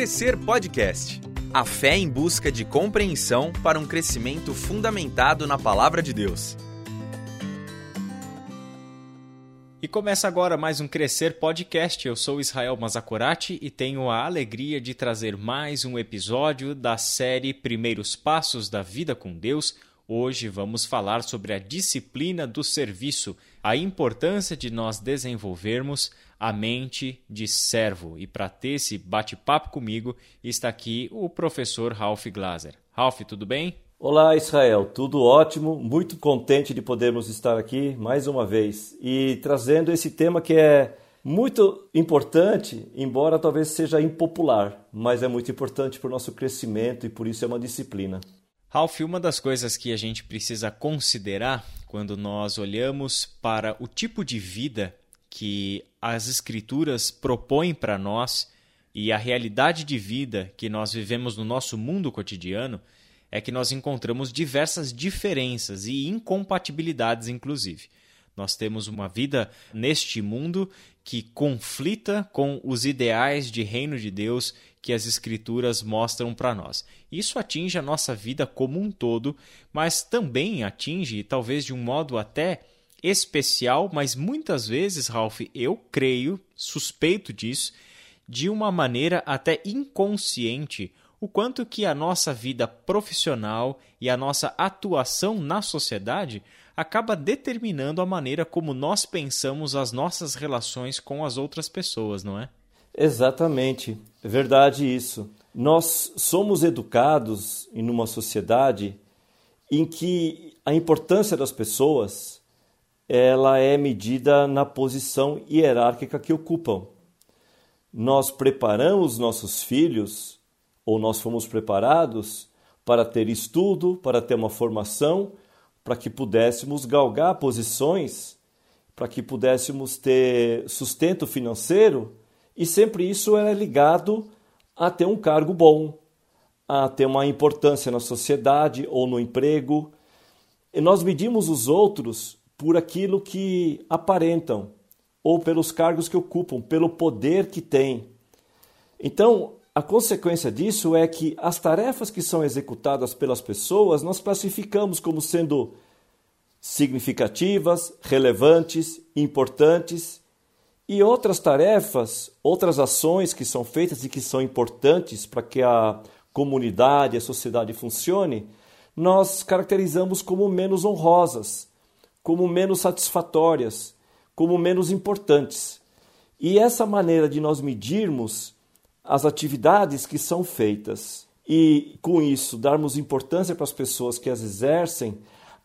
Crescer Podcast. A fé em busca de compreensão para um crescimento fundamentado na palavra de Deus. E começa agora mais um Crescer Podcast. Eu sou Israel Mazakorati e tenho a alegria de trazer mais um episódio da série Primeiros Passos da Vida com Deus. Hoje vamos falar sobre a disciplina do serviço, a importância de nós desenvolvermos a mente de servo. E para ter esse bate-papo comigo está aqui o professor Ralph Glaser. Ralph, tudo bem? Olá, Israel, tudo ótimo, muito contente de podermos estar aqui mais uma vez e trazendo esse tema que é muito importante, embora talvez seja impopular, mas é muito importante para o nosso crescimento e por isso é uma disciplina. Ralph, uma das coisas que a gente precisa considerar quando nós olhamos para o tipo de vida que as Escrituras propõem para nós e a realidade de vida que nós vivemos no nosso mundo cotidiano é que nós encontramos diversas diferenças e incompatibilidades, inclusive. Nós temos uma vida neste mundo que conflita com os ideais de reino de Deus que as Escrituras mostram para nós. Isso atinge a nossa vida como um todo, mas também atinge, talvez de um modo até especial, mas muitas vezes, Ralph, eu creio, suspeito disso, de uma maneira até inconsciente, o quanto que a nossa vida profissional e a nossa atuação na sociedade acaba determinando a maneira como nós pensamos as nossas relações com as outras pessoas, não é? Exatamente, é verdade isso. Nós somos educados em uma sociedade em que a importância das pessoas ela é medida na posição hierárquica que ocupam. Nós preparamos nossos filhos, ou nós fomos preparados para ter estudo, para ter uma formação, para que pudéssemos galgar posições, para que pudéssemos ter sustento financeiro, e sempre isso era ligado a ter um cargo bom, a ter uma importância na sociedade ou no emprego. E nós medimos os outros por aquilo que aparentam ou pelos cargos que ocupam, pelo poder que têm. Então, a consequência disso é que as tarefas que são executadas pelas pessoas nós classificamos como sendo significativas, relevantes, importantes, e outras tarefas, outras ações que são feitas e que são importantes para que a comunidade, a sociedade funcione, nós caracterizamos como menos honrosas, como menos satisfatórias, como menos importantes. E essa maneira de nós medirmos as atividades que são feitas e, com isso, darmos importância para as pessoas que as exercem,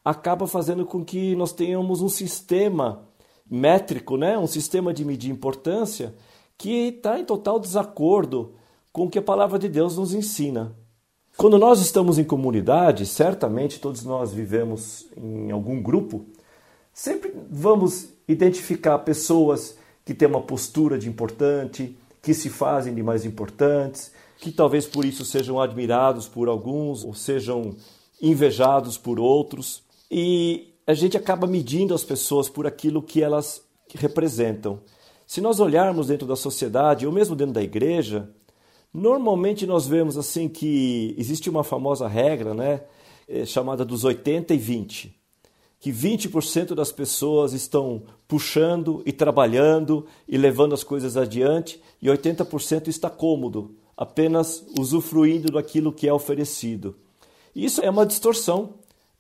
acaba fazendo com que nós tenhamos um sistema métrico, né? um sistema de medir importância que está em total desacordo com o que a palavra de Deus nos ensina. Quando nós estamos em comunidade, certamente todos nós vivemos em algum grupo Sempre vamos identificar pessoas que têm uma postura de importante, que se fazem de mais importantes, que talvez por isso sejam admirados por alguns ou sejam invejados por outros. E a gente acaba medindo as pessoas por aquilo que elas representam. Se nós olharmos dentro da sociedade ou mesmo dentro da igreja, normalmente nós vemos assim que existe uma famosa regra, né, eh, chamada dos 80 e 20 que 20% das pessoas estão puxando e trabalhando e levando as coisas adiante e 80% está cômodo, apenas usufruindo daquilo que é oferecido. Isso é uma distorção,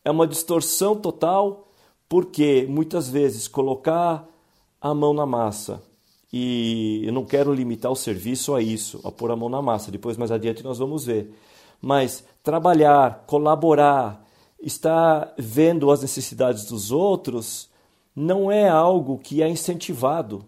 é uma distorção total, porque muitas vezes colocar a mão na massa, e eu não quero limitar o serviço a isso, a pôr a mão na massa, depois mais adiante nós vamos ver. Mas trabalhar, colaborar, está vendo as necessidades dos outros não é algo que é incentivado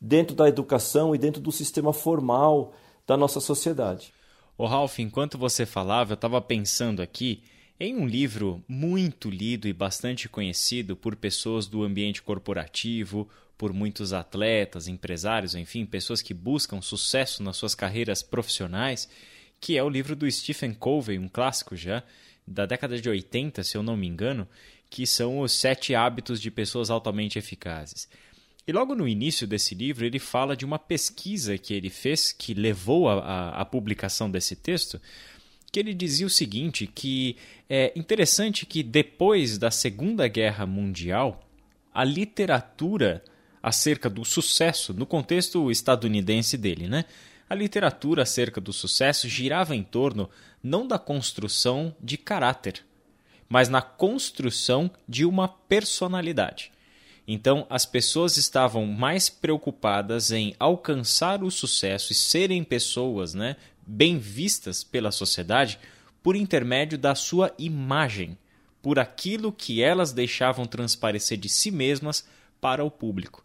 dentro da educação e dentro do sistema formal da nossa sociedade. O Ralph, enquanto você falava, eu estava pensando aqui em um livro muito lido e bastante conhecido por pessoas do ambiente corporativo, por muitos atletas, empresários, enfim, pessoas que buscam sucesso nas suas carreiras profissionais, que é o livro do Stephen Covey, um clássico já, da década de 80, se eu não me engano, que são os sete hábitos de pessoas altamente eficazes. E logo no início desse livro, ele fala de uma pesquisa que ele fez, que levou à publicação desse texto, que ele dizia o seguinte, que é interessante que depois da Segunda Guerra Mundial, a literatura acerca do sucesso, no contexto estadunidense dele, né? A literatura acerca do sucesso girava em torno não da construção de caráter, mas na construção de uma personalidade. Então, as pessoas estavam mais preocupadas em alcançar o sucesso e serem pessoas né, bem vistas pela sociedade por intermédio da sua imagem, por aquilo que elas deixavam transparecer de si mesmas para o público.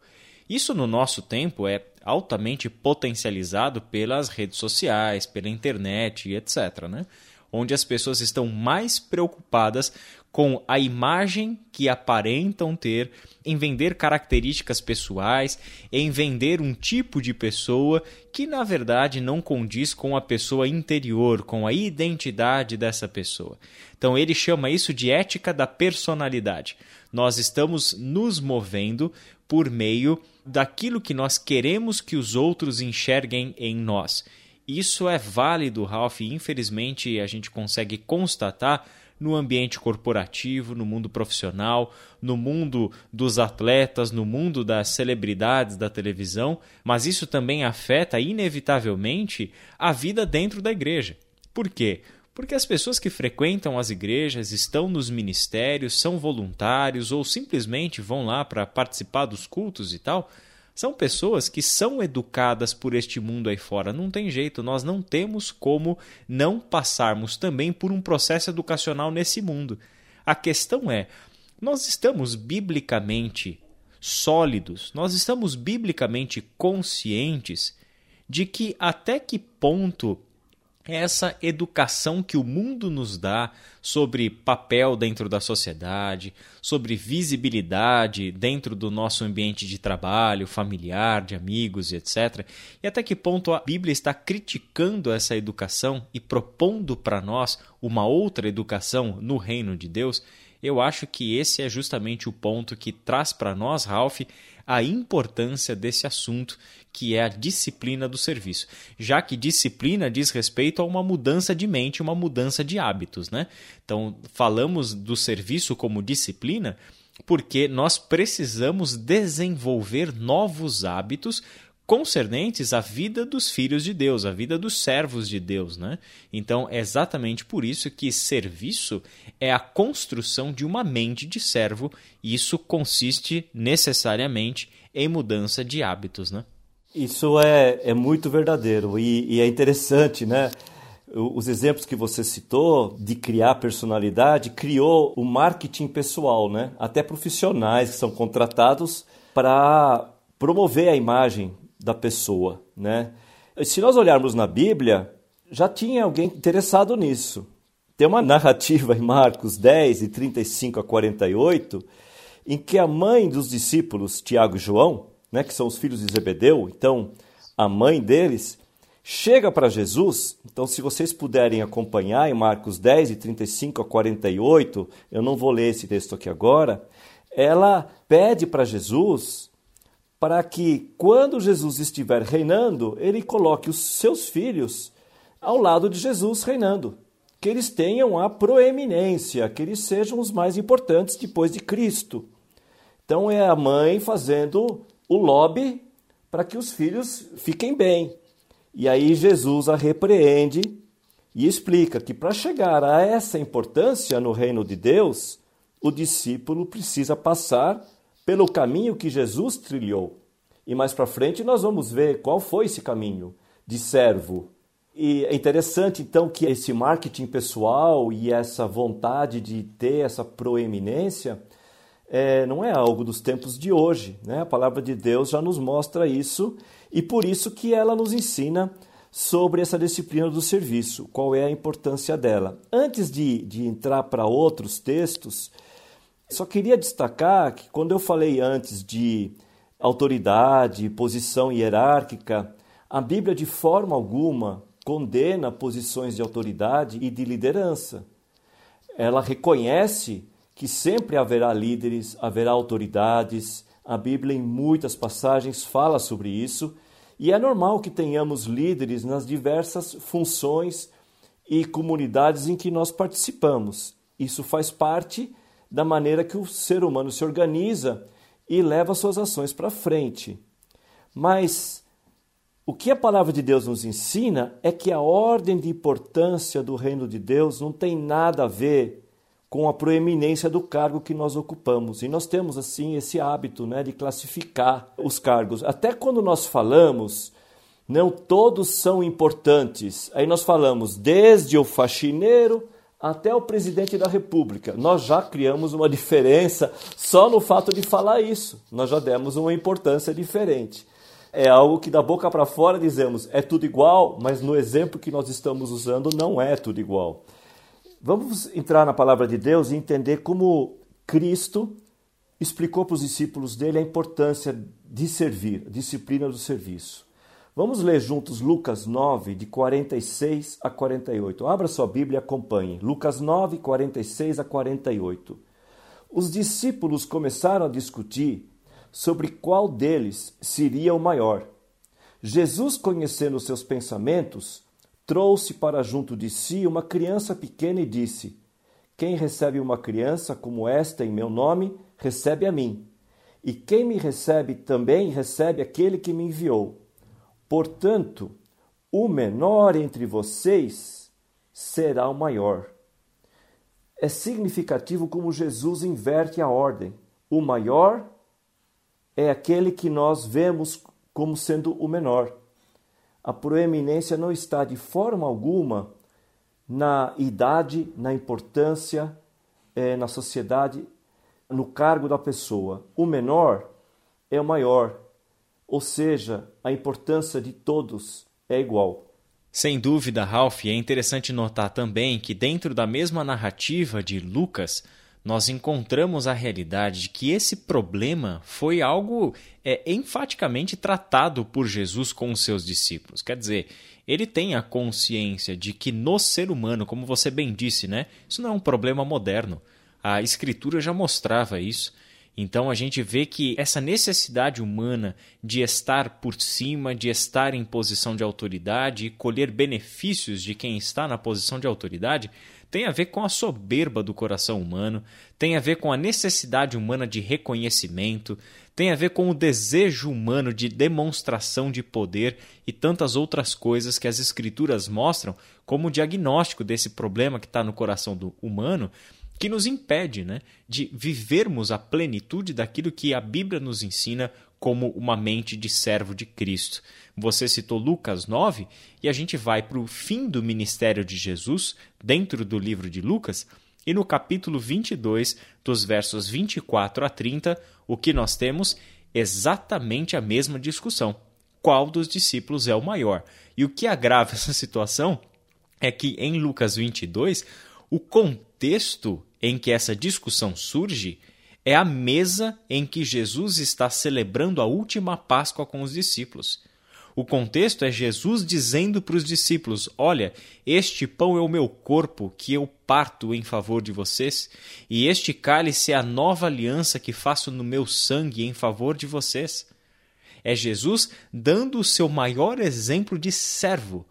Isso no nosso tempo é altamente potencializado pelas redes sociais, pela internet etc. Né? Onde as pessoas estão mais preocupadas com a imagem que aparentam ter, em vender características pessoais, em vender um tipo de pessoa que na verdade não condiz com a pessoa interior, com a identidade dessa pessoa. Então ele chama isso de ética da personalidade. Nós estamos nos movendo por meio daquilo que nós queremos que os outros enxerguem em nós. Isso é válido, Ralph, e infelizmente a gente consegue constatar no ambiente corporativo, no mundo profissional, no mundo dos atletas, no mundo das celebridades da televisão, mas isso também afeta inevitavelmente a vida dentro da igreja. Por quê? Porque as pessoas que frequentam as igrejas, estão nos ministérios, são voluntários ou simplesmente vão lá para participar dos cultos e tal, são pessoas que são educadas por este mundo aí fora. Não tem jeito, nós não temos como não passarmos também por um processo educacional nesse mundo. A questão é: nós estamos biblicamente sólidos, nós estamos biblicamente conscientes de que até que ponto essa educação que o mundo nos dá sobre papel dentro da sociedade, sobre visibilidade dentro do nosso ambiente de trabalho, familiar, de amigos etc. E até que ponto a Bíblia está criticando essa educação e propondo para nós uma outra educação no reino de Deus? Eu acho que esse é justamente o ponto que traz para nós, Ralph, a importância desse assunto, que é a disciplina do serviço, já que disciplina diz respeito a uma mudança de mente, uma mudança de hábitos, né? Então, falamos do serviço como disciplina porque nós precisamos desenvolver novos hábitos concernentes à vida dos filhos de Deus, à vida dos servos de Deus, né? Então é exatamente por isso que serviço é a construção de uma mente de servo, e isso consiste necessariamente em mudança de hábitos, né? Isso é, é muito verdadeiro e, e é interessante, né? Os exemplos que você citou de criar personalidade criou o marketing pessoal, né? Até profissionais que são contratados para promover a imagem da pessoa, né? Se nós olharmos na Bíblia, já tinha alguém interessado nisso. Tem uma narrativa em Marcos 10, e 35 a 48, em que a mãe dos discípulos, Tiago e João, né, que são os filhos de Zebedeu, então a mãe deles, chega para Jesus. Então, se vocês puderem acompanhar em Marcos 10, e 35 a 48, eu não vou ler esse texto aqui agora, ela pede para Jesus para que, quando Jesus estiver reinando, ele coloque os seus filhos ao lado de Jesus reinando. Que eles tenham a proeminência, que eles sejam os mais importantes depois de Cristo. Então é a mãe fazendo o lobby para que os filhos fiquem bem. E aí Jesus a repreende e explica que para chegar a essa importância no reino de Deus, o discípulo precisa passar pelo caminho que Jesus trilhou. E mais para frente nós vamos ver qual foi esse caminho de servo. E é interessante então que esse marketing pessoal e essa vontade de ter essa proeminência é, não é algo dos tempos de hoje. Né? A palavra de Deus já nos mostra isso e por isso que ela nos ensina sobre essa disciplina do serviço, qual é a importância dela. Antes de, de entrar para outros textos, só queria destacar que quando eu falei antes de autoridade, posição hierárquica, a Bíblia de forma alguma condena posições de autoridade e de liderança. Ela reconhece que sempre haverá líderes, haverá autoridades, A Bíblia, em muitas passagens, fala sobre isso. E é normal que tenhamos líderes nas diversas funções e comunidades em que nós participamos. Isso faz parte da maneira que o ser humano se organiza e leva suas ações para frente. Mas o que a palavra de Deus nos ensina é que a ordem de importância do reino de Deus não tem nada a ver com a proeminência do cargo que nós ocupamos. E nós temos assim esse hábito, né, de classificar os cargos. Até quando nós falamos, não todos são importantes. Aí nós falamos desde o faxineiro até o presidente da República. Nós já criamos uma diferença só no fato de falar isso. Nós já demos uma importância diferente. É algo que da boca para fora dizemos é tudo igual, mas no exemplo que nós estamos usando não é tudo igual. Vamos entrar na palavra de Deus e entender como Cristo explicou para os discípulos dele a importância de servir, a disciplina do serviço. Vamos ler juntos Lucas 9, de 46 a 48. Abra sua Bíblia e acompanhe. Lucas 9, 46 a 48. Os discípulos começaram a discutir sobre qual deles seria o maior. Jesus, conhecendo seus pensamentos, trouxe para junto de si uma criança pequena e disse: Quem recebe uma criança como esta em meu nome, recebe a mim. E quem me recebe também recebe aquele que me enviou. Portanto, o menor entre vocês será o maior. É significativo como Jesus inverte a ordem. O maior é aquele que nós vemos como sendo o menor. A proeminência não está de forma alguma na idade, na importância, é, na sociedade, no cargo da pessoa. O menor é o maior. Ou seja, a importância de todos é igual. Sem dúvida, Ralph, é interessante notar também que, dentro da mesma narrativa de Lucas, nós encontramos a realidade de que esse problema foi algo é, enfaticamente tratado por Jesus com os seus discípulos. Quer dizer, ele tem a consciência de que no ser humano, como você bem disse, né, isso não é um problema moderno. A Escritura já mostrava isso. Então a gente vê que essa necessidade humana de estar por cima, de estar em posição de autoridade e colher benefícios de quem está na posição de autoridade, tem a ver com a soberba do coração humano, tem a ver com a necessidade humana de reconhecimento, tem a ver com o desejo humano de demonstração de poder e tantas outras coisas que as Escrituras mostram como diagnóstico desse problema que está no coração do humano que nos impede né, de vivermos a plenitude daquilo que a Bíblia nos ensina como uma mente de servo de Cristo. Você citou Lucas 9 e a gente vai para o fim do ministério de Jesus, dentro do livro de Lucas, e no capítulo 22, dos versos 24 a 30, o que nós temos? Exatamente a mesma discussão. Qual dos discípulos é o maior? E o que agrava essa situação é que em Lucas 22, o contexto em que essa discussão surge é a mesa em que Jesus está celebrando a última Páscoa com os discípulos. O contexto é Jesus dizendo para os discípulos: Olha, este pão é o meu corpo que eu parto em favor de vocês, e este cálice é a nova aliança que faço no meu sangue em favor de vocês. É Jesus dando o seu maior exemplo de servo,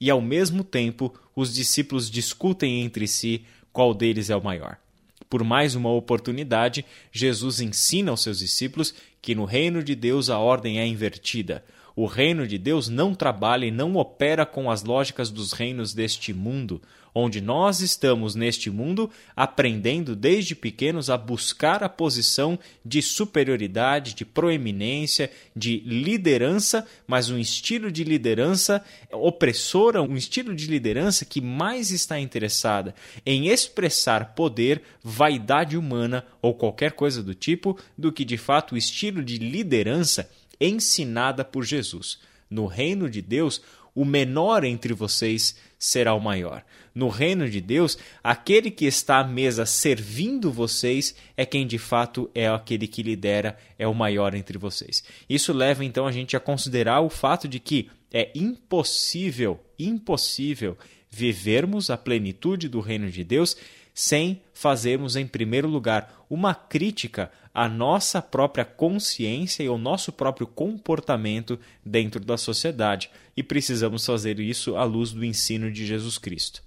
e ao mesmo tempo os discípulos discutem entre si qual deles é o maior. Por mais uma oportunidade, Jesus ensina aos seus discípulos que no reino de Deus a ordem é invertida. O reino de Deus não trabalha e não opera com as lógicas dos reinos deste mundo, onde nós estamos neste mundo aprendendo desde pequenos a buscar a posição de superioridade, de proeminência, de liderança, mas um estilo de liderança opressora, um estilo de liderança que mais está interessada em expressar poder, vaidade humana ou qualquer coisa do tipo, do que de fato o estilo de liderança ensinada por Jesus. No reino de Deus, o menor entre vocês será o maior. No reino de Deus, aquele que está à mesa servindo vocês é quem de fato é aquele que lidera, é o maior entre vocês. Isso leva então a gente a considerar o fato de que é impossível, impossível vivermos a plenitude do reino de Deus sem fazermos, em primeiro lugar, uma crítica a nossa própria consciência e o nosso próprio comportamento dentro da sociedade. E precisamos fazer isso à luz do ensino de Jesus Cristo.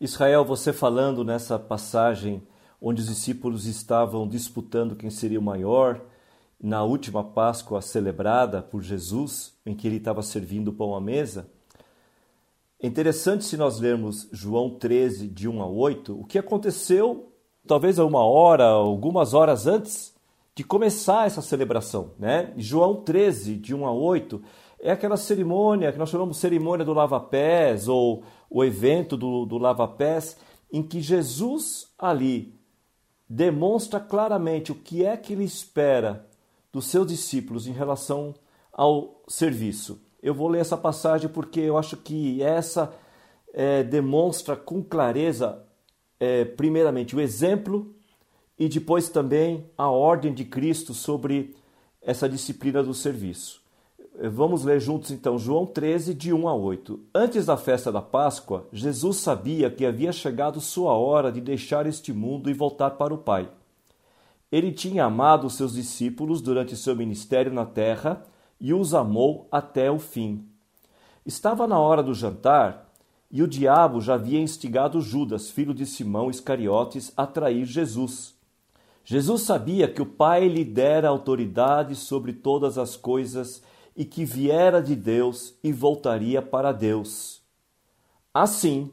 Israel, você falando nessa passagem onde os discípulos estavam disputando quem seria o maior, na última Páscoa celebrada por Jesus, em que ele estava servindo o pão à mesa. É interessante se nós lermos João 13, de 1 a 8, o que aconteceu talvez uma hora, algumas horas antes de começar essa celebração. Né? João 13, de 1 a 8, é aquela cerimônia que nós chamamos cerimônia do lava-pés, ou o evento do, do lava-pés, em que Jesus ali demonstra claramente o que é que ele espera dos seus discípulos em relação ao serviço. Eu vou ler essa passagem porque eu acho que essa é, demonstra com clareza, é, primeiramente, o exemplo e depois também a ordem de Cristo sobre essa disciplina do serviço. É, vamos ler juntos então João 13, de 1 a 8. Antes da festa da Páscoa, Jesus sabia que havia chegado sua hora de deixar este mundo e voltar para o Pai. Ele tinha amado os seus discípulos durante seu ministério na terra e os amou até o fim. Estava na hora do jantar e o diabo já havia instigado Judas, filho de Simão Iscariotes, a trair Jesus. Jesus sabia que o Pai lhe dera autoridade sobre todas as coisas e que viera de Deus e voltaria para Deus. Assim,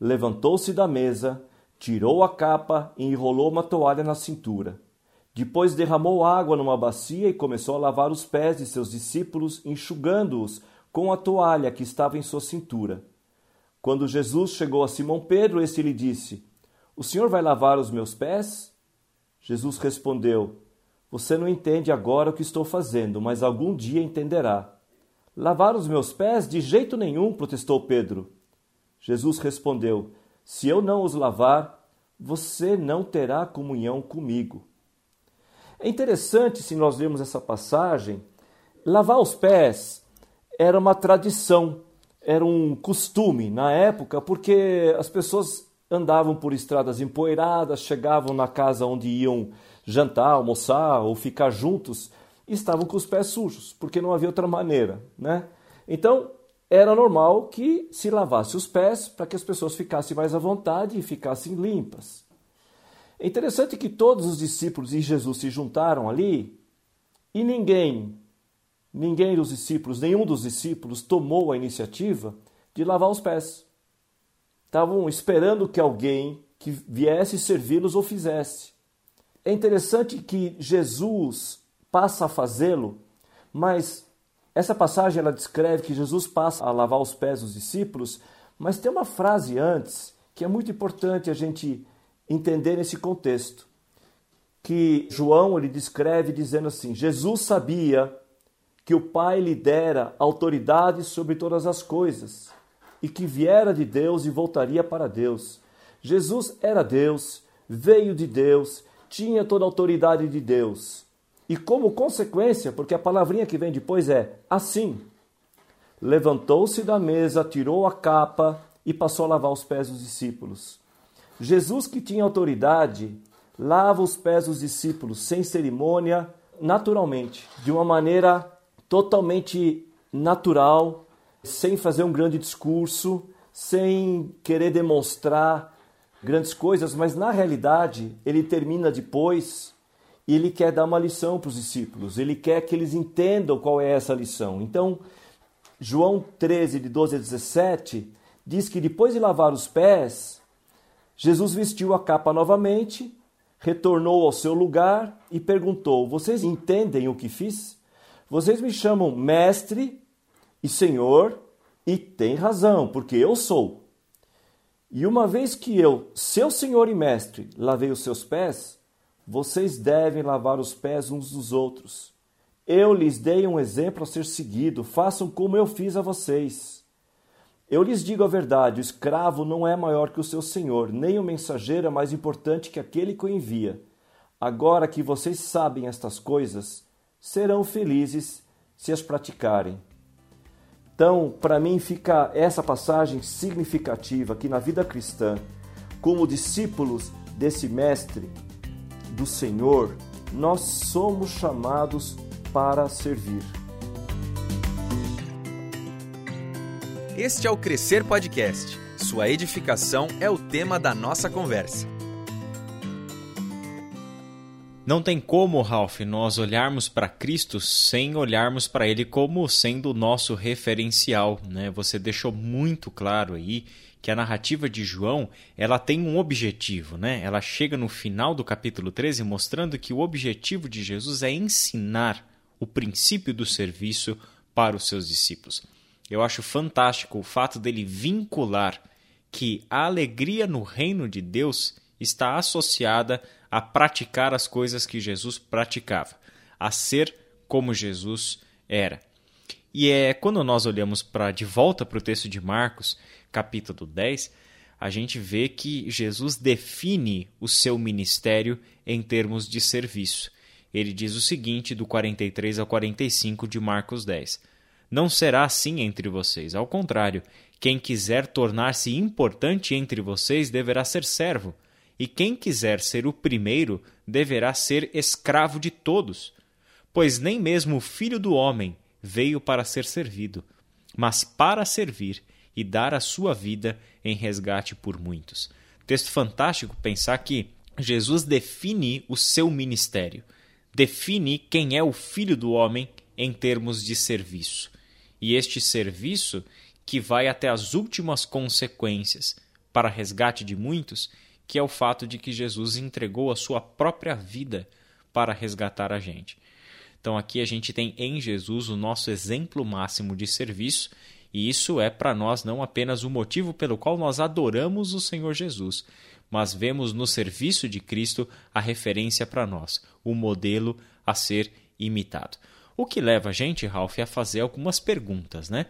levantou-se da mesa, tirou a capa e enrolou uma toalha na cintura. Depois derramou água numa bacia e começou a lavar os pés de seus discípulos, enxugando-os com a toalha que estava em sua cintura. Quando Jesus chegou a Simão Pedro, este lhe disse: O senhor vai lavar os meus pés? Jesus respondeu: Você não entende agora o que estou fazendo, mas algum dia entenderá. Lavar os meus pés? De jeito nenhum, protestou Pedro. Jesus respondeu: Se eu não os lavar, você não terá comunhão comigo. É interessante, se nós lermos essa passagem, lavar os pés era uma tradição, era um costume na época, porque as pessoas andavam por estradas empoeiradas, chegavam na casa onde iam jantar, almoçar ou ficar juntos e estavam com os pés sujos, porque não havia outra maneira, né? Então, era normal que se lavasse os pés para que as pessoas ficassem mais à vontade e ficassem limpas. É interessante que todos os discípulos e Jesus se juntaram ali e ninguém, ninguém dos discípulos, nenhum dos discípulos tomou a iniciativa de lavar os pés. Estavam esperando que alguém que viesse servi-los o fizesse. É interessante que Jesus passa a fazê-lo, mas essa passagem ela descreve que Jesus passa a lavar os pés dos discípulos, mas tem uma frase antes que é muito importante a gente entender esse contexto. Que João ele descreve dizendo assim: Jesus sabia que o Pai lhe dera autoridade sobre todas as coisas e que viera de Deus e voltaria para Deus. Jesus era Deus, veio de Deus, tinha toda a autoridade de Deus. E como consequência, porque a palavrinha que vem depois é assim, levantou-se da mesa, tirou a capa e passou a lavar os pés dos discípulos. Jesus, que tinha autoridade, lava os pés dos discípulos sem cerimônia, naturalmente, de uma maneira totalmente natural, sem fazer um grande discurso, sem querer demonstrar grandes coisas, mas na realidade ele termina depois e ele quer dar uma lição para os discípulos, ele quer que eles entendam qual é essa lição. Então, João 13, de 12 a 17, diz que depois de lavar os pés, Jesus vestiu a capa novamente, retornou ao seu lugar e perguntou: Vocês entendem o que fiz? Vocês me chamam mestre e senhor, e tem razão, porque eu sou. E uma vez que eu, seu senhor e mestre, lavei os seus pés, vocês devem lavar os pés uns dos outros. Eu lhes dei um exemplo a ser seguido, façam como eu fiz a vocês. Eu lhes digo a verdade: o escravo não é maior que o seu senhor, nem o mensageiro é mais importante que aquele que o envia. Agora que vocês sabem estas coisas, serão felizes se as praticarem. Então, para mim, fica essa passagem significativa que na vida cristã, como discípulos desse Mestre, do Senhor, nós somos chamados para servir. Este é o Crescer Podcast. Sua edificação é o tema da nossa conversa. Não tem como, Ralph, nós olharmos para Cristo sem olharmos para Ele como sendo o nosso referencial. Né? Você deixou muito claro aí que a narrativa de João ela tem um objetivo. Né? Ela chega no final do capítulo 13 mostrando que o objetivo de Jesus é ensinar o princípio do serviço para os seus discípulos. Eu acho fantástico o fato dele vincular que a alegria no reino de Deus está associada a praticar as coisas que Jesus praticava, a ser como Jesus era. E é quando nós olhamos para de volta para o texto de Marcos, capítulo 10, a gente vê que Jesus define o seu ministério em termos de serviço. Ele diz o seguinte do 43 ao 45 de Marcos 10: não será assim entre vocês. Ao contrário, quem quiser tornar-se importante entre vocês deverá ser servo, e quem quiser ser o primeiro deverá ser escravo de todos. Pois nem mesmo o filho do homem veio para ser servido, mas para servir e dar a sua vida em resgate por muitos. Texto fantástico pensar que Jesus define o seu ministério, define quem é o filho do homem em termos de serviço e este serviço que vai até as últimas consequências para resgate de muitos, que é o fato de que Jesus entregou a sua própria vida para resgatar a gente. Então aqui a gente tem em Jesus o nosso exemplo máximo de serviço, e isso é para nós não apenas o motivo pelo qual nós adoramos o Senhor Jesus, mas vemos no serviço de Cristo a referência para nós, o modelo a ser imitado. O que leva a gente, Ralph, a fazer algumas perguntas, né?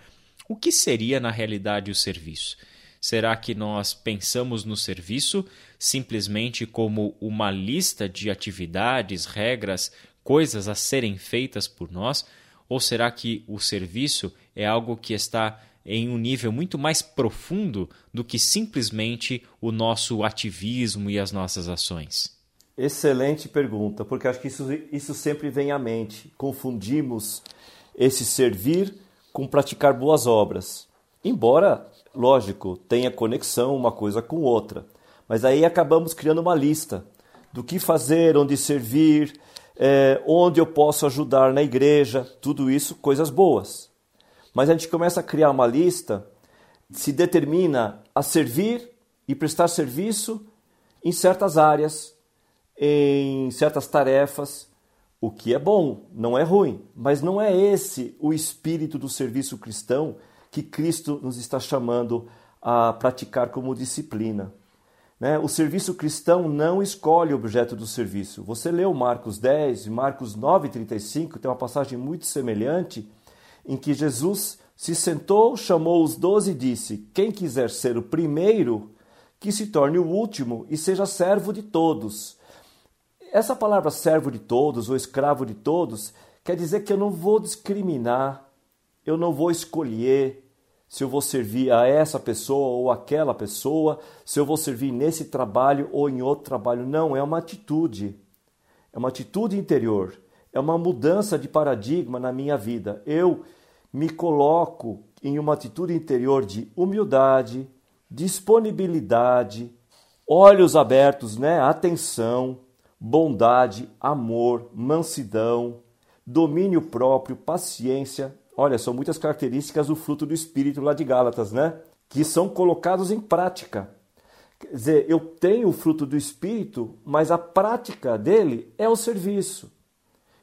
O que seria na realidade o serviço? Será que nós pensamos no serviço simplesmente como uma lista de atividades, regras, coisas a serem feitas por nós? Ou será que o serviço é algo que está em um nível muito mais profundo do que simplesmente o nosso ativismo e as nossas ações? Excelente pergunta, porque acho que isso, isso sempre vem à mente. Confundimos esse servir com praticar boas obras. Embora, lógico, tenha conexão uma coisa com outra. Mas aí acabamos criando uma lista do que fazer, onde servir, é, onde eu posso ajudar na igreja, tudo isso, coisas boas. Mas a gente começa a criar uma lista, se determina a servir e prestar serviço em certas áreas, em certas tarefas, o que é bom, não é ruim, mas não é esse o espírito do serviço cristão que Cristo nos está chamando a praticar como disciplina. Né? O serviço cristão não escolhe o objeto do serviço. Você leu Marcos 10 e Marcos 9,35, tem uma passagem muito semelhante, em que Jesus se sentou, chamou os doze e disse: Quem quiser ser o primeiro, que se torne o último e seja servo de todos. Essa palavra servo de todos ou escravo de todos quer dizer que eu não vou discriminar, eu não vou escolher se eu vou servir a essa pessoa ou aquela pessoa, se eu vou servir nesse trabalho ou em outro trabalho. Não, é uma atitude. É uma atitude interior. É uma mudança de paradigma na minha vida. Eu me coloco em uma atitude interior de humildade, disponibilidade, olhos abertos, né? Atenção, bondade, amor, mansidão, domínio próprio, paciência. Olha, são muitas características do fruto do Espírito lá de Gálatas, né? Que são colocados em prática. Quer dizer, eu tenho o fruto do Espírito, mas a prática dele é o serviço.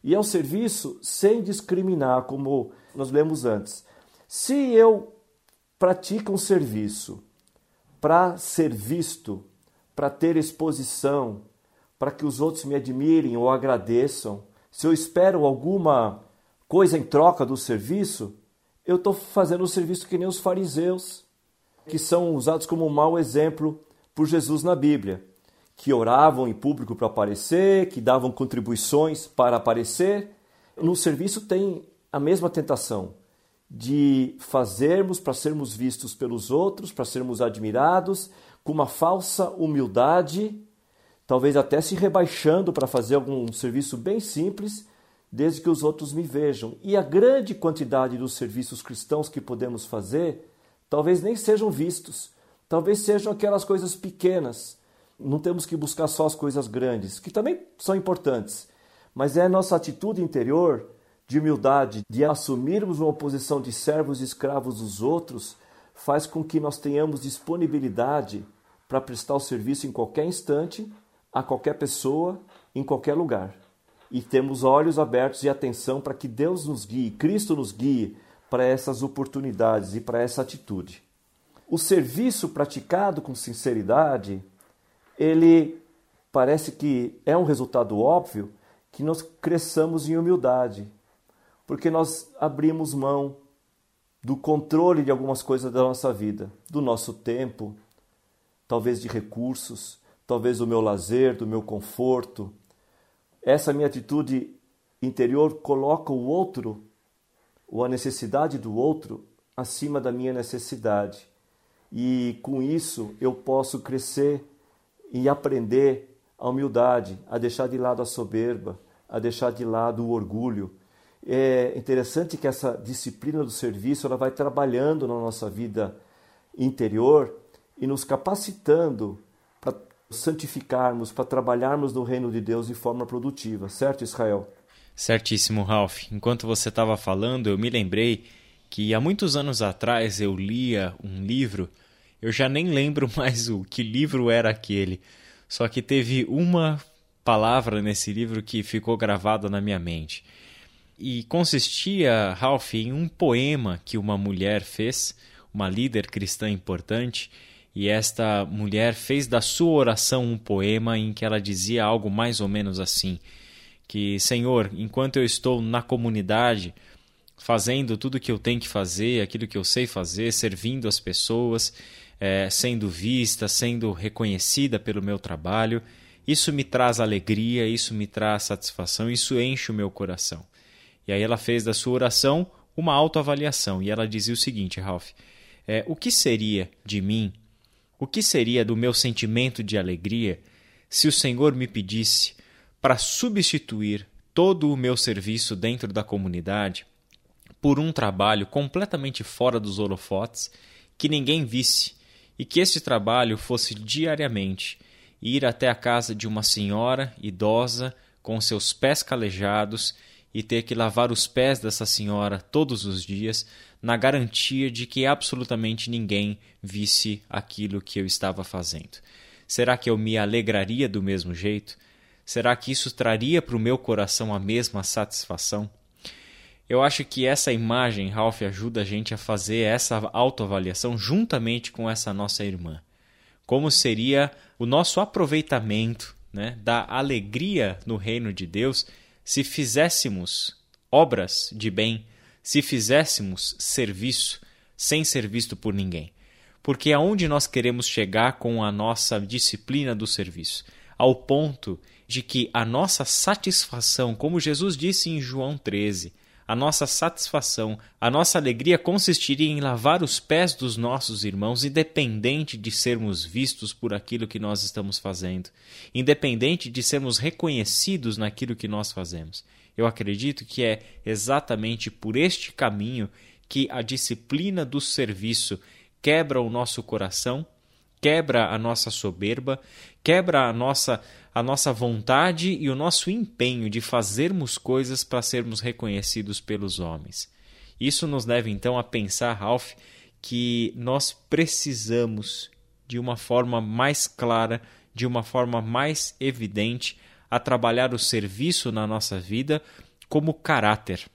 E é o serviço sem discriminar, como nós lemos antes. Se eu pratico um serviço para ser visto, para ter exposição, para que os outros me admirem ou agradeçam, se eu espero alguma coisa em troca do serviço, eu estou fazendo o serviço que nem os fariseus, que são usados como um mau exemplo por Jesus na Bíblia, que oravam em público para aparecer, que davam contribuições para aparecer. No serviço tem a mesma tentação de fazermos para sermos vistos pelos outros, para sermos admirados, com uma falsa humildade talvez até se rebaixando para fazer algum serviço bem simples, desde que os outros me vejam. E a grande quantidade dos serviços cristãos que podemos fazer, talvez nem sejam vistos, talvez sejam aquelas coisas pequenas. Não temos que buscar só as coisas grandes, que também são importantes, mas é a nossa atitude interior de humildade, de assumirmos uma posição de servos e escravos dos outros, faz com que nós tenhamos disponibilidade para prestar o serviço em qualquer instante, a qualquer pessoa, em qualquer lugar. E temos olhos abertos e atenção para que Deus nos guie, Cristo nos guie para essas oportunidades e para essa atitude. O serviço praticado com sinceridade, ele parece que é um resultado óbvio que nós cresçamos em humildade, porque nós abrimos mão do controle de algumas coisas da nossa vida, do nosso tempo, talvez de recursos, talvez do meu lazer, do meu conforto. Essa minha atitude interior coloca o outro, ou a necessidade do outro, acima da minha necessidade. E com isso eu posso crescer e aprender a humildade, a deixar de lado a soberba, a deixar de lado o orgulho é interessante que essa disciplina do serviço ela vai trabalhando na nossa vida interior e nos capacitando santificarmos, para trabalharmos no reino de Deus de forma produtiva, certo, Israel? Certíssimo, Ralph. Enquanto você estava falando, eu me lembrei que há muitos anos atrás eu lia um livro, eu já nem lembro mais o que livro era aquele, só que teve uma palavra nesse livro que ficou gravada na minha mente e consistia, Ralph, em um poema que uma mulher fez, uma líder cristã importante, e esta mulher fez da sua oração um poema em que ela dizia algo mais ou menos assim: que Senhor, enquanto eu estou na comunidade, fazendo tudo o que eu tenho que fazer, aquilo que eu sei fazer, servindo as pessoas, é, sendo vista, sendo reconhecida pelo meu trabalho, isso me traz alegria, isso me traz satisfação, isso enche o meu coração. E aí ela fez da sua oração uma autoavaliação e ela dizia o seguinte, Ralph: é, o que seria de mim, o que seria do meu sentimento de alegria se o Senhor me pedisse para substituir todo o meu serviço dentro da comunidade por um trabalho completamente fora dos holofotes, que ninguém visse, e que esse trabalho fosse diariamente ir até a casa de uma senhora idosa com seus pés calejados e ter que lavar os pés dessa senhora todos os dias, na garantia de que absolutamente ninguém visse aquilo que eu estava fazendo. Será que eu me alegraria do mesmo jeito? Será que isso traria para o meu coração a mesma satisfação? Eu acho que essa imagem, Ralph, ajuda a gente a fazer essa autoavaliação juntamente com essa nossa irmã. Como seria o nosso aproveitamento né, da alegria no reino de Deus se fizéssemos obras de bem, se fizéssemos serviço sem ser visto por ninguém. Porque aonde nós queremos chegar com a nossa disciplina do serviço? Ao ponto de que a nossa satisfação, como Jesus disse em João 13, a nossa satisfação, a nossa alegria consistiria em lavar os pés dos nossos irmãos, independente de sermos vistos por aquilo que nós estamos fazendo, independente de sermos reconhecidos naquilo que nós fazemos. Eu acredito que é exatamente por este caminho que a disciplina do serviço quebra o nosso coração, quebra a nossa soberba, quebra a nossa a nossa vontade e o nosso empenho de fazermos coisas para sermos reconhecidos pelos homens. Isso nos leva então a pensar, Ralph, que nós precisamos de uma forma mais clara, de uma forma mais evidente, a trabalhar o serviço na nossa vida como caráter,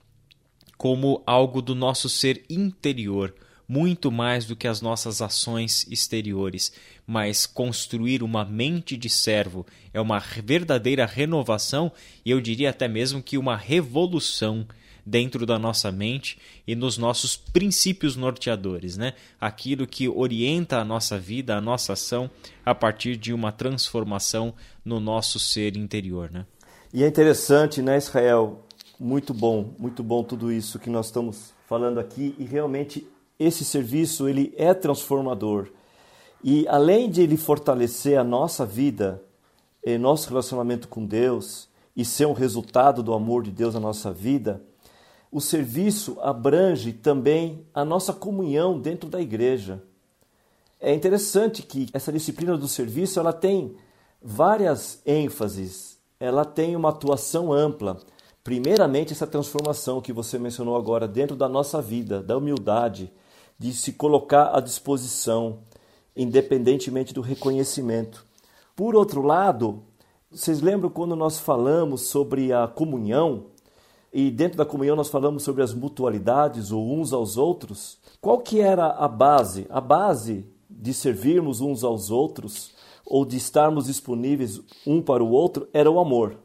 como algo do nosso ser interior muito mais do que as nossas ações exteriores, mas construir uma mente de servo é uma verdadeira renovação e eu diria até mesmo que uma revolução dentro da nossa mente e nos nossos princípios norteadores, né? Aquilo que orienta a nossa vida, a nossa ação a partir de uma transformação no nosso ser interior, né? E é interessante, né, Israel? Muito bom, muito bom tudo isso que nós estamos falando aqui e realmente esse serviço ele é transformador. E além de ele fortalecer a nossa vida em nosso relacionamento com Deus e ser um resultado do amor de Deus na nossa vida, o serviço abrange também a nossa comunhão dentro da igreja. É interessante que essa disciplina do serviço ela tem várias ênfases, ela tem uma atuação ampla. Primeiramente, essa transformação que você mencionou agora dentro da nossa vida, da humildade, de se colocar à disposição, independentemente do reconhecimento. Por outro lado, vocês lembram quando nós falamos sobre a comunhão? E dentro da comunhão nós falamos sobre as mutualidades ou uns aos outros. Qual que era a base? A base de servirmos uns aos outros ou de estarmos disponíveis um para o outro era o amor.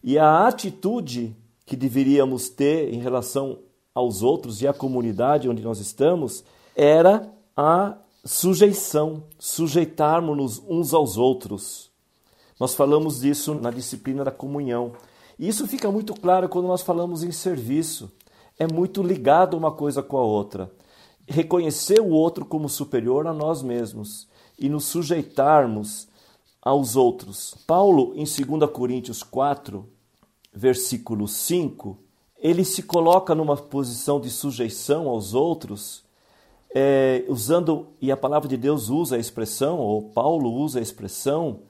E a atitude que deveríamos ter em relação aos outros e à comunidade onde nós estamos era a sujeição, sujeitarmos-nos uns aos outros. Nós falamos disso na disciplina da comunhão. Isso fica muito claro quando nós falamos em serviço. É muito ligado uma coisa com a outra. Reconhecer o outro como superior a nós mesmos e nos sujeitarmos aos outros. Paulo, em 2 Coríntios 4, versículo 5, ele se coloca numa posição de sujeição aos outros, é, usando, e a palavra de Deus usa a expressão, ou Paulo usa a expressão,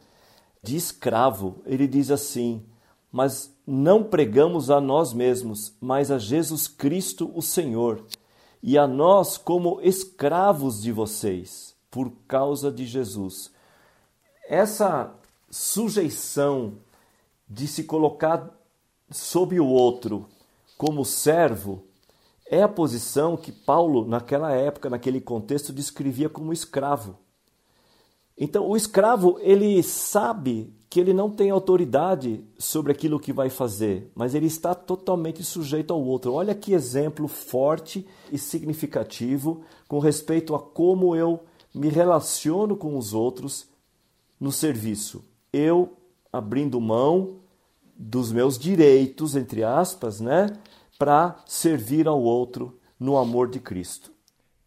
de escravo. Ele diz assim: Mas não pregamos a nós mesmos, mas a Jesus Cristo, o Senhor, e a nós como escravos de vocês, por causa de Jesus. Essa sujeição de se colocar sob o outro como servo é a posição que Paulo, naquela época, naquele contexto, descrevia como escravo. Então, o escravo, ele sabe que ele não tem autoridade sobre aquilo que vai fazer, mas ele está totalmente sujeito ao outro. Olha que exemplo forte e significativo com respeito a como eu me relaciono com os outros no serviço. Eu abrindo mão dos meus direitos, entre aspas, né, para servir ao outro no amor de Cristo.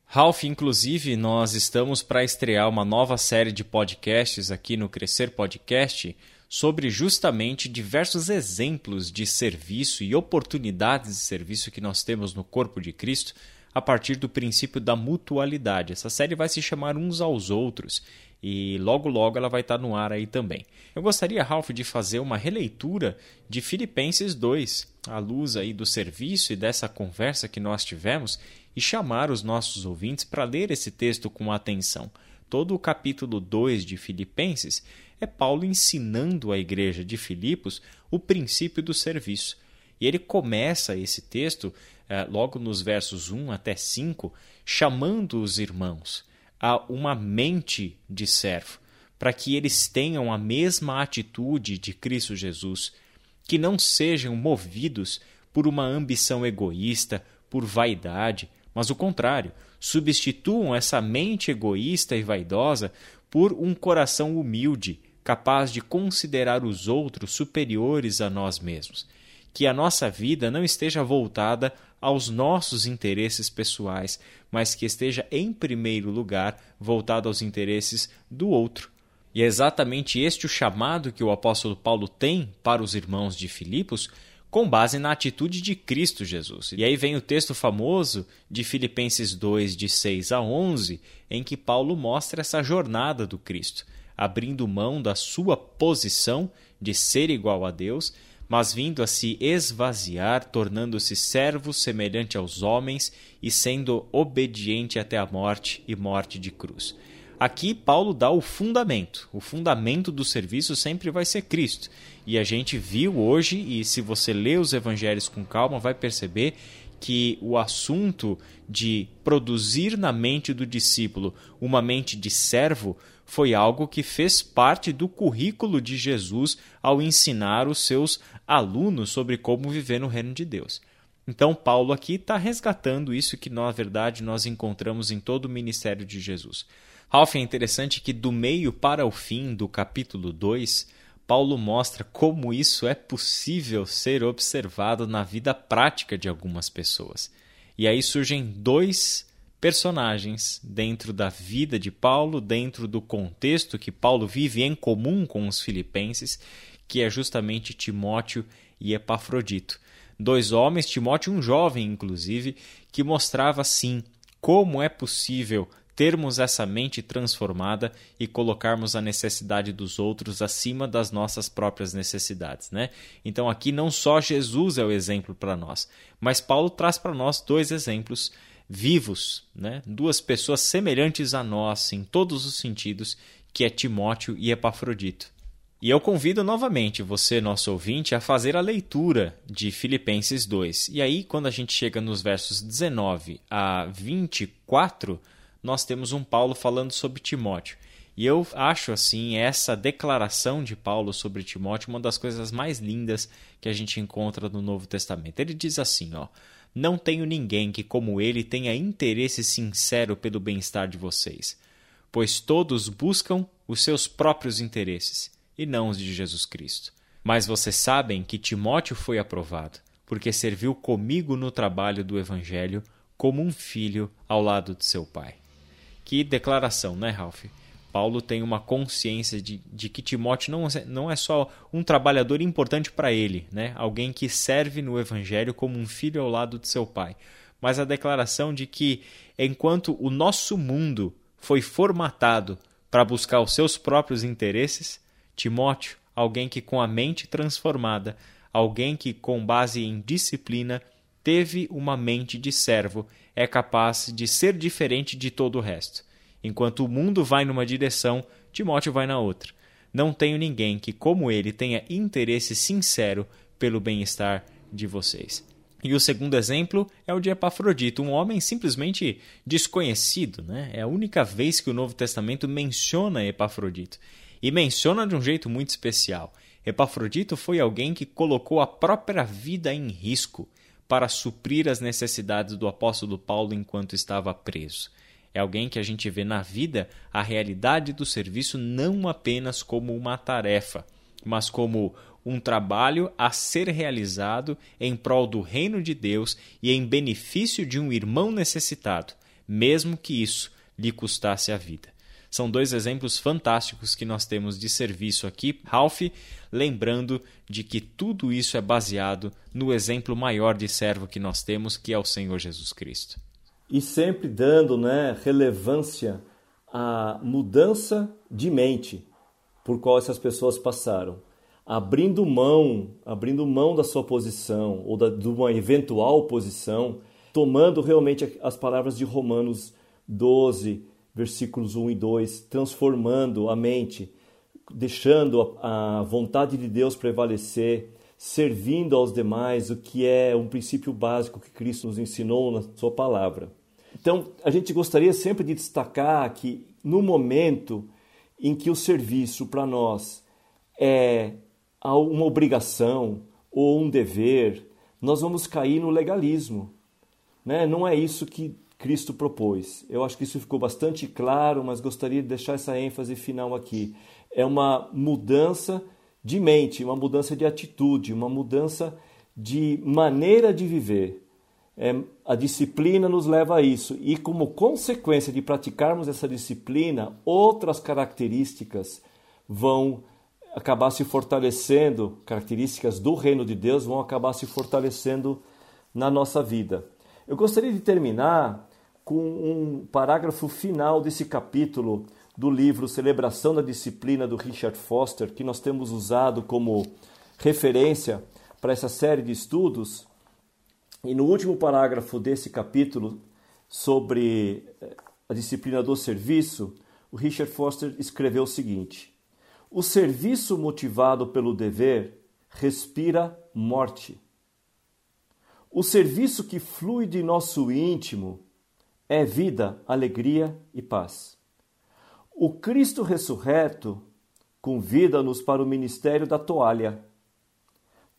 Ralph, inclusive, nós estamos para estrear uma nova série de podcasts aqui no Crescer Podcast sobre justamente diversos exemplos de serviço e oportunidades de serviço que nós temos no corpo de Cristo a partir do princípio da mutualidade. Essa série vai se chamar Uns aos Outros e logo logo ela vai estar no ar aí também. Eu gostaria, Ralph, de fazer uma releitura de Filipenses 2, à luz aí do serviço e dessa conversa que nós tivemos, e chamar os nossos ouvintes para ler esse texto com atenção. Todo o capítulo 2 de Filipenses é Paulo ensinando à igreja de Filipos o princípio do serviço. E ele começa esse texto, eh, logo nos versos 1 até 5, chamando os irmãos a uma mente de servo, para que eles tenham a mesma atitude de Cristo Jesus, que não sejam movidos por uma ambição egoísta, por vaidade, mas o contrário, substituam essa mente egoísta e vaidosa por um coração humilde, capaz de considerar os outros superiores a nós mesmos. Que a nossa vida não esteja voltada aos nossos interesses pessoais, mas que esteja em primeiro lugar voltado aos interesses do outro. E é exatamente este o chamado que o apóstolo Paulo tem para os irmãos de Filipos, com base na atitude de Cristo Jesus. E aí vem o texto famoso de Filipenses 2, de 6 a 11, em que Paulo mostra essa jornada do Cristo, abrindo mão da sua posição de ser igual a Deus mas vindo a se esvaziar, tornando-se servo semelhante aos homens e sendo obediente até a morte e morte de cruz. Aqui Paulo dá o fundamento. O fundamento do serviço sempre vai ser Cristo. E a gente viu hoje, e se você lê os evangelhos com calma, vai perceber que o assunto de produzir na mente do discípulo uma mente de servo foi algo que fez parte do currículo de Jesus ao ensinar os seus alunos sobre como viver no reino de Deus. Então, Paulo aqui está resgatando isso que, na verdade, nós encontramos em todo o ministério de Jesus. Ralph, é interessante que, do meio para o fim do capítulo 2, Paulo mostra como isso é possível ser observado na vida prática de algumas pessoas. E aí surgem dois personagens dentro da vida de Paulo, dentro do contexto que Paulo vive em comum com os filipenses, que é justamente Timóteo e Epafrodito. Dois homens, Timóteo um jovem inclusive, que mostrava sim como é possível termos essa mente transformada e colocarmos a necessidade dos outros acima das nossas próprias necessidades, né? Então aqui não só Jesus é o exemplo para nós, mas Paulo traz para nós dois exemplos vivos, né? Duas pessoas semelhantes a nós em todos os sentidos, que é Timóteo e Epafrodito. E eu convido novamente você, nosso ouvinte, a fazer a leitura de Filipenses 2. E aí, quando a gente chega nos versos 19 a 24, nós temos um Paulo falando sobre Timóteo. E eu acho assim essa declaração de Paulo sobre Timóteo uma das coisas mais lindas que a gente encontra no Novo Testamento. Ele diz assim, ó: Não tenho ninguém que como ele tenha interesse sincero pelo bem-estar de vocês, pois todos buscam os seus próprios interesses e não os de Jesus Cristo. Mas vocês sabem que Timóteo foi aprovado, porque serviu comigo no trabalho do evangelho como um filho ao lado de seu pai. Que declaração, né, Ralph? Paulo tem uma consciência de, de que Timóteo não, não é só um trabalhador importante para ele, né? alguém que serve no Evangelho como um filho ao lado de seu pai, mas a declaração de que, enquanto o nosso mundo foi formatado para buscar os seus próprios interesses, Timóteo, alguém que com a mente transformada, alguém que com base em disciplina teve uma mente de servo é capaz de ser diferente de todo o resto. Enquanto o mundo vai numa direção, Timóteo vai na outra. Não tenho ninguém que, como ele, tenha interesse sincero pelo bem-estar de vocês. E o segundo exemplo é o de Epafrodito, um homem simplesmente desconhecido. Né? É a única vez que o Novo Testamento menciona Epafrodito. E menciona de um jeito muito especial. Epafrodito foi alguém que colocou a própria vida em risco para suprir as necessidades do apóstolo Paulo enquanto estava preso. É alguém que a gente vê na vida a realidade do serviço não apenas como uma tarefa, mas como um trabalho a ser realizado em prol do reino de Deus e em benefício de um irmão necessitado, mesmo que isso lhe custasse a vida. São dois exemplos fantásticos que nós temos de serviço aqui, Ralph, lembrando de que tudo isso é baseado no exemplo maior de servo que nós temos, que é o Senhor Jesus Cristo. E sempre dando né, relevância à mudança de mente por qual essas pessoas passaram abrindo mão, abrindo mão da sua posição ou da, de uma eventual posição, tomando realmente as palavras de Romanos 12, versículos 1 e 2, transformando a mente, deixando a, vontade de Deus prevalecer, servindo aos demais, o que é um princípio básico que Cristo nos ensinou na Sua palavra. Então, a gente gostaria sempre de destacar que no momento em que o serviço para nós é uma obrigação ou um dever, nós vamos cair no legalismo. Né? Não é isso que Cristo propôs. Eu acho que isso ficou bastante claro, mas gostaria de deixar essa ênfase final aqui. É uma mudança de mente, uma mudança de atitude, uma mudança de maneira de viver. É, a disciplina nos leva a isso, e como consequência de praticarmos essa disciplina, outras características vão acabar se fortalecendo, características do reino de Deus vão acabar se fortalecendo na nossa vida. Eu gostaria de terminar com um parágrafo final desse capítulo do livro Celebração da Disciplina do Richard Foster, que nós temos usado como referência para essa série de estudos. E no último parágrafo desse capítulo sobre eh, a disciplina do serviço, o Richard Foster escreveu o seguinte: O serviço motivado pelo dever respira morte. O serviço que flui de nosso íntimo é vida, alegria e paz. O Cristo ressurreto convida-nos para o ministério da toalha.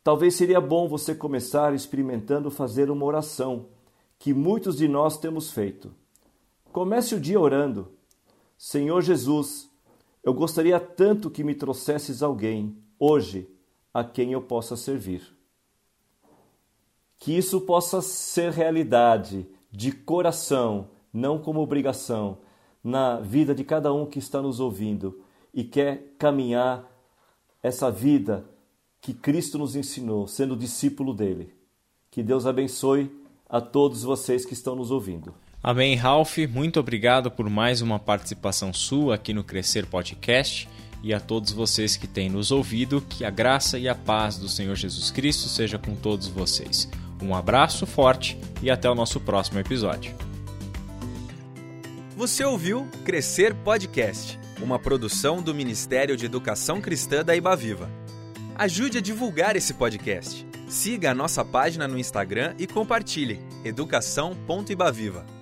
Talvez seria bom você começar experimentando fazer uma oração que muitos de nós temos feito. Comece o dia orando: Senhor Jesus, eu gostaria tanto que me trouxesses alguém hoje a quem eu possa servir que isso possa ser realidade de coração não como obrigação, na vida de cada um que está nos ouvindo e quer caminhar essa vida que Cristo nos ensinou, sendo discípulo dele. Que Deus abençoe a todos vocês que estão nos ouvindo. Amém, Ralph. Muito obrigado por mais uma participação sua aqui no Crescer Podcast e a todos vocês que têm nos ouvido, que a graça e a paz do Senhor Jesus Cristo seja com todos vocês. Um abraço forte e até o nosso próximo episódio. Você ouviu Crescer Podcast, uma produção do Ministério de Educação Cristã da Ibaviva. Ajude a divulgar esse podcast. Siga a nossa página no Instagram e compartilhe educação.ibaviva.